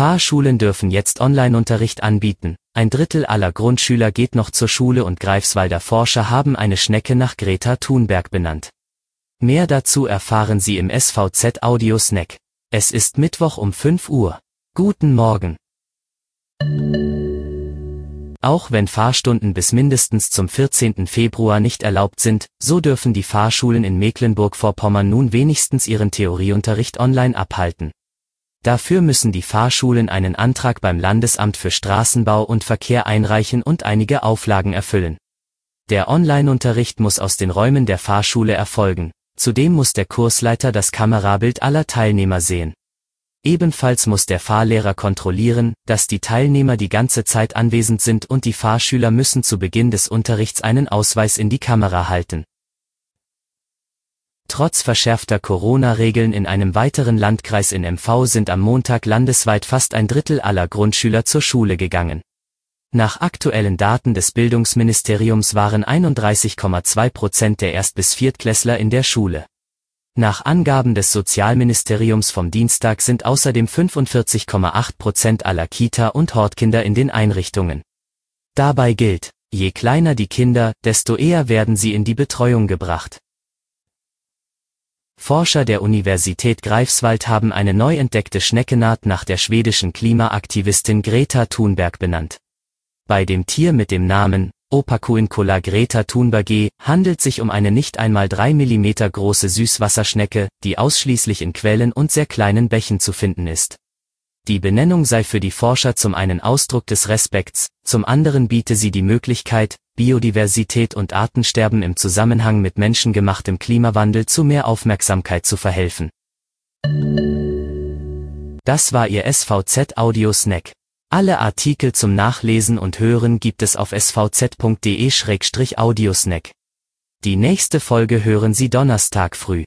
Fahrschulen dürfen jetzt Online-Unterricht anbieten. Ein Drittel aller Grundschüler geht noch zur Schule und Greifswalder Forscher haben eine Schnecke nach Greta Thunberg benannt. Mehr dazu erfahren Sie im SVZ Audio Snack. Es ist Mittwoch um 5 Uhr. Guten Morgen. Auch wenn Fahrstunden bis mindestens zum 14. Februar nicht erlaubt sind, so dürfen die Fahrschulen in Mecklenburg-Vorpommern nun wenigstens ihren Theorieunterricht online abhalten. Dafür müssen die Fahrschulen einen Antrag beim Landesamt für Straßenbau und Verkehr einreichen und einige Auflagen erfüllen. Der Online-Unterricht muss aus den Räumen der Fahrschule erfolgen. Zudem muss der Kursleiter das Kamerabild aller Teilnehmer sehen. Ebenfalls muss der Fahrlehrer kontrollieren, dass die Teilnehmer die ganze Zeit anwesend sind und die Fahrschüler müssen zu Beginn des Unterrichts einen Ausweis in die Kamera halten. Trotz verschärfter Corona-Regeln in einem weiteren Landkreis in MV sind am Montag landesweit fast ein Drittel aller Grundschüler zur Schule gegangen. Nach aktuellen Daten des Bildungsministeriums waren 31,2 Prozent der Erst- bis Viertklässler in der Schule. Nach Angaben des Sozialministeriums vom Dienstag sind außerdem 45,8 Prozent aller Kita- und Hortkinder in den Einrichtungen. Dabei gilt, je kleiner die Kinder, desto eher werden sie in die Betreuung gebracht. Forscher der Universität Greifswald haben eine neu entdeckte Schneckenart nach der schwedischen Klimaaktivistin Greta Thunberg benannt. Bei dem Tier mit dem Namen Opacuincola Greta thunbergi handelt sich um eine nicht einmal drei Millimeter große Süßwasserschnecke, die ausschließlich in Quellen und sehr kleinen Bächen zu finden ist. Die Benennung sei für die Forscher zum einen Ausdruck des Respekts, zum anderen biete sie die Möglichkeit, Biodiversität und Artensterben im Zusammenhang mit menschengemachtem Klimawandel zu mehr Aufmerksamkeit zu verhelfen. Das war Ihr SVZ Audio Snack. Alle Artikel zum Nachlesen und Hören gibt es auf svz.de-audiosnack. Die nächste Folge hören Sie Donnerstag früh.